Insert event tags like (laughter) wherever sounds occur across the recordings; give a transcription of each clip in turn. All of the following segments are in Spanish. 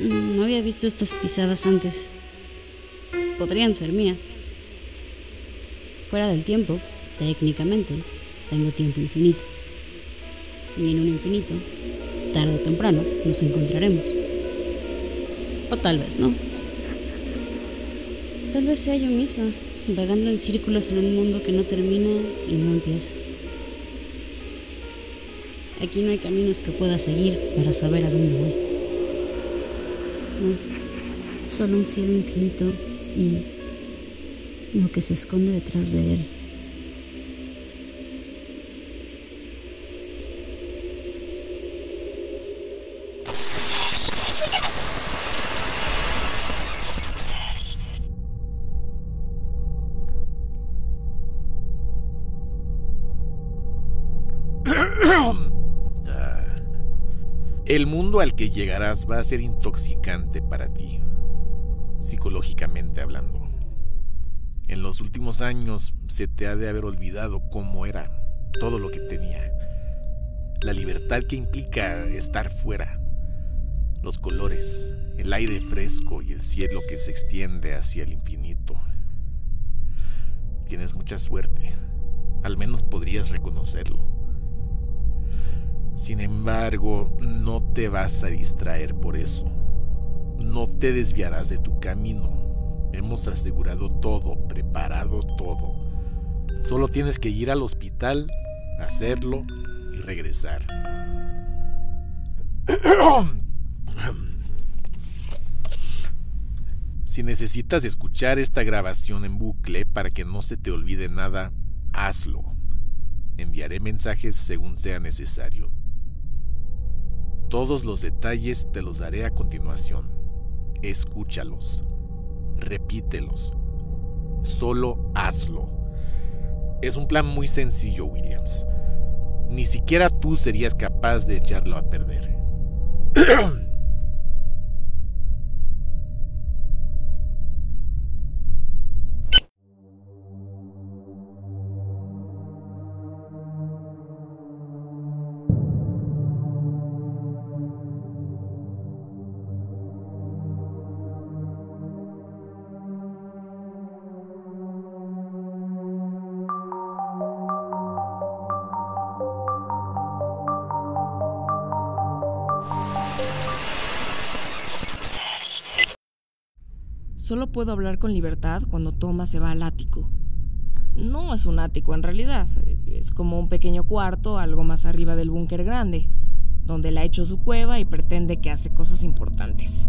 Mm, no había visto estas pisadas antes. Podrían ser mías. Fuera del tiempo, técnicamente, tengo tiempo infinito. Y en un infinito, tarde o temprano, nos encontraremos. O tal vez no. Tal vez sea yo misma, vagando en círculos en un mundo que no termina y no empieza. Aquí no hay caminos que pueda seguir para saber a dónde voy. Solo un cielo infinito y lo que se esconde detrás de él. (coughs) El mundo al que llegarás va a ser intoxicante para ti, psicológicamente hablando. En los últimos años se te ha de haber olvidado cómo era todo lo que tenía. La libertad que implica estar fuera. Los colores, el aire fresco y el cielo que se extiende hacia el infinito. Tienes mucha suerte. Al menos podrías reconocerlo. Sin embargo, no te vas a distraer por eso. No te desviarás de tu camino. Hemos asegurado todo, preparado todo. Solo tienes que ir al hospital, hacerlo y regresar. (clears throat) Si necesitas escuchar esta grabación en bucle para que no se te olvide nada, hazlo. Enviaré mensajes según sea necesario. Todos los detalles te los daré a continuación. Escúchalos. Repítelos. Solo hazlo. Es un plan muy sencillo, Williams. Ni siquiera tú serías capaz de echarlo a perder. (clears throat) Solo puedo hablar con libertad cuando Thomas se va al ático. No es un ático en realidad, es como un pequeño cuarto algo más arriba del búnker grande, donde él ha hecho su cueva y pretende que hace cosas importantes.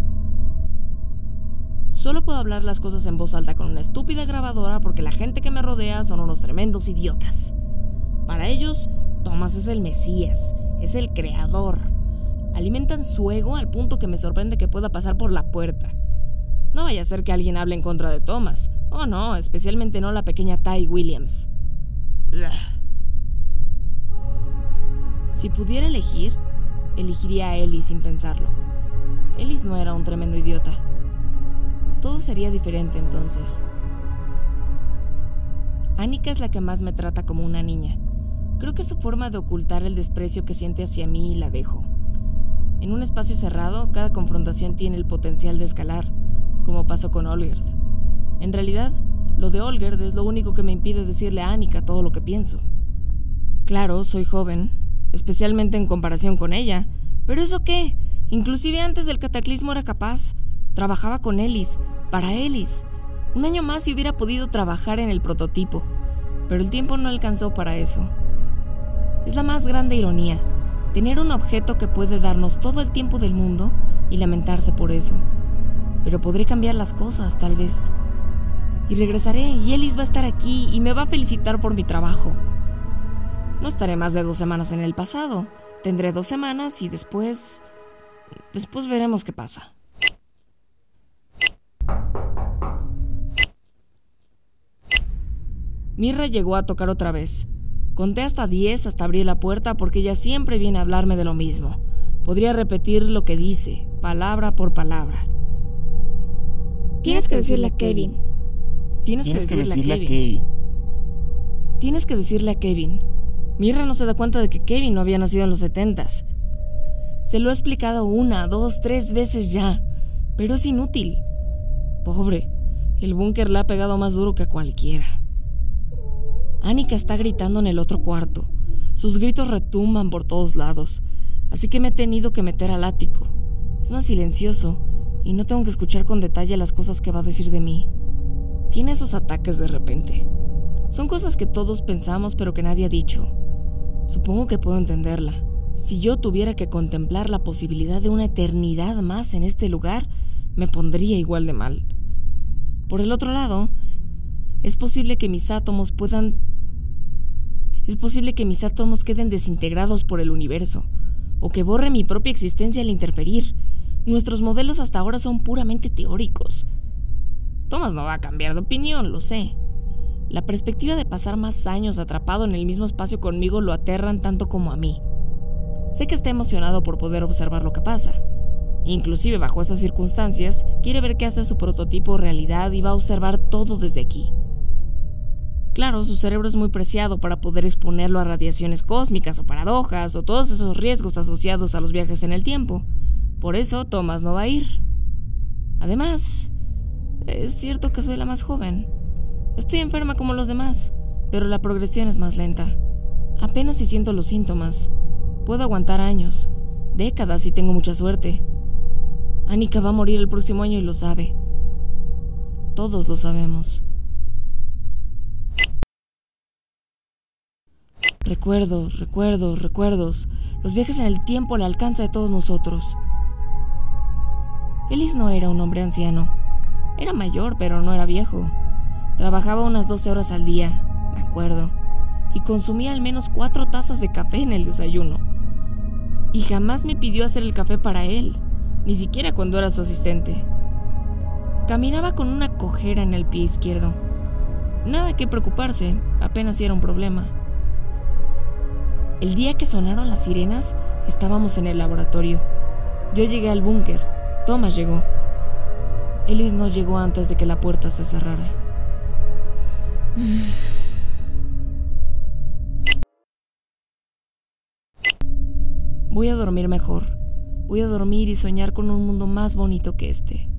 Solo puedo hablar las cosas en voz alta con una estúpida grabadora porque la gente que me rodea son unos tremendos idiotas. Para ellos, Thomas es el Mesías, es el creador. Alimentan su ego al punto que me sorprende que pueda pasar por la puerta. No vaya a ser que alguien hable en contra de Thomas. Oh, no, especialmente no la pequeña Ty Williams. Si pudiera elegir, elegiría a Ellie sin pensarlo. Ellis no era un tremendo idiota. Todo sería diferente entonces. Annika es la que más me trata como una niña. Creo que su forma de ocultar el desprecio que siente hacia mí y la dejo. En un espacio cerrado, cada confrontación tiene el potencial de escalar como pasó con Olgerd. En realidad, lo de Olgerd es lo único que me impide decirle a Annika todo lo que pienso. Claro, soy joven, especialmente en comparación con ella, pero ¿eso qué? Inclusive antes del cataclismo era capaz. Trabajaba con Ellis, para Ellis. Un año más y hubiera podido trabajar en el prototipo, pero el tiempo no alcanzó para eso. Es la más grande ironía, tener un objeto que puede darnos todo el tiempo del mundo y lamentarse por eso pero podré cambiar las cosas, tal vez. Y regresaré y Ellis va a estar aquí y me va a felicitar por mi trabajo. No estaré más de dos semanas en el pasado. Tendré dos semanas y después... Después veremos qué pasa. Mirra llegó a tocar otra vez. Conté hasta diez hasta abrir la puerta porque ella siempre viene a hablarme de lo mismo. Podría repetir lo que dice, palabra por palabra. Tienes que decirle a Kevin. Tienes, que decirle, a, Kevin. Tienes que decirle a Kevin. Mirra no se da cuenta de que Kevin no había nacido en los setentas. Se lo he explicado una, dos, tres veces ya. Pero es inútil. Pobre, el búnker le ha pegado más duro que a cualquiera. Annika está gritando en el otro cuarto. Sus gritos retumban por todos lados, así que me he tenido que meter al ático. Es más silencioso y no tengo que escuchar con detalle las cosas que va a decir de mí. Tiene esos ataques de repente. Son cosas que todos pensamos pero que nadie ha dicho. Supongo que puedo entenderla. Si yo tuviera que contemplar la posibilidad de una eternidad más en este lugar, me pondría igual de mal. Por el otro lado, es posible que mis átomos puedan... Es posible que mis átomos queden desintegrados por el universo, o que borre mi propia existencia al interferir. Nuestros modelos hasta ahora son puramente teóricos. Thomas no va a cambiar de opinión, lo sé. La perspectiva de pasar más años atrapado en el mismo espacio conmigo lo aterran tanto como a mí. Sé que está emocionado por poder observar lo que pasa. Inclusive bajo esas circunstancias, quiere ver qué hace su prototipo realidad y va a observar todo desde aquí. Claro, su cerebro es muy preciado para poder exponerlo a radiaciones cósmicas o paradojas o todos esos riesgos asociados a los viajes en el tiempo. Por eso Thomas no va a ir. Además, es cierto que soy la más joven. Estoy enferma como los demás, pero la progresión es más lenta. Apenas si siento los síntomas. Puedo aguantar años, décadas si tengo mucha suerte. Anika va a morir el próximo año y lo sabe. Todos lo sabemos. Recuerdos, recuerdos, recuerdos. Los viajes en el tiempo al alcance de todos nosotros. Ellis no era un hombre anciano. Era mayor, pero no era viejo. Trabajaba unas 12 horas al día, me acuerdo, y consumía al menos cuatro tazas de café en el desayuno y jamás me pidió hacer el café para él, ni siquiera cuando era su asistente. Caminaba con una cojera en el pie izquierdo. Nada que preocuparse, apenas era un problema. El día que sonaron las sirenas, estábamos en el laboratorio. Yo llegué al búnker, Thomas llegó. Ellis no llegó antes de que la puerta se cerrara. Voy a dormir mejor. Voy a dormir y soñar con un mundo más bonito que este.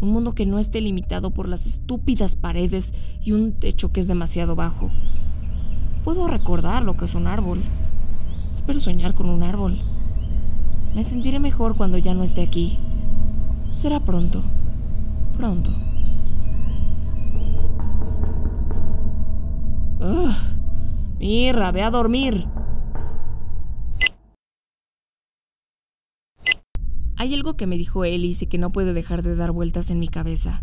Un mundo que no esté limitado por las estúpidas paredes y un techo que es demasiado bajo. Puedo recordar lo que es un árbol. Espero soñar con un árbol. Me sentiré mejor cuando ya no esté aquí. Será pronto. Pronto. Ugh. Mirra, ve a dormir. Hay algo que me dijo Ellis y que no puede dejar de dar vueltas en mi cabeza.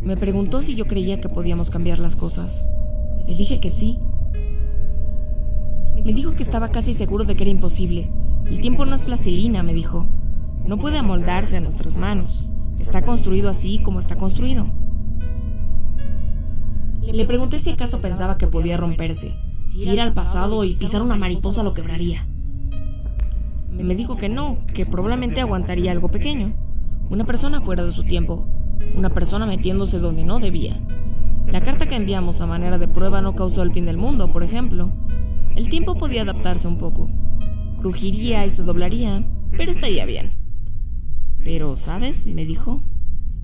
Me preguntó si yo creía que podíamos cambiar las cosas. Le dije que sí. Me dijo que estaba casi seguro de que era imposible. El tiempo no es plastilina, me dijo. No puede amoldarse a nuestras manos. Está construido así como está construido. Le pregunté si acaso pensaba que podía romperse, si ir al pasado y pisar una mariposa lo quebraría me dijo que no, que probablemente aguantaría algo pequeño. Una persona fuera de su tiempo. Una persona metiéndose donde no debía. La carta que enviamos a manera de prueba no causó el fin del mundo, por ejemplo. El tiempo podía adaptarse un poco. Crujiría y se doblaría, pero estaría bien. Pero, ¿sabes? me dijo.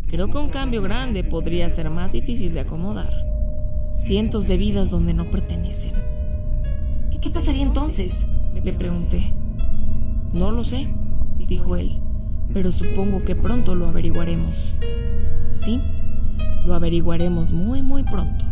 Creo que un cambio grande podría ser más difícil de acomodar. Cientos de vidas donde no pertenecen. ¿Qué, pasaría entonces? Le pregunté. No lo sé, dijo él, pero supongo que pronto lo averiguaremos. Sí, lo averiguaremos muy, muy pronto.